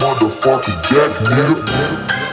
motherfucking jack, nigga.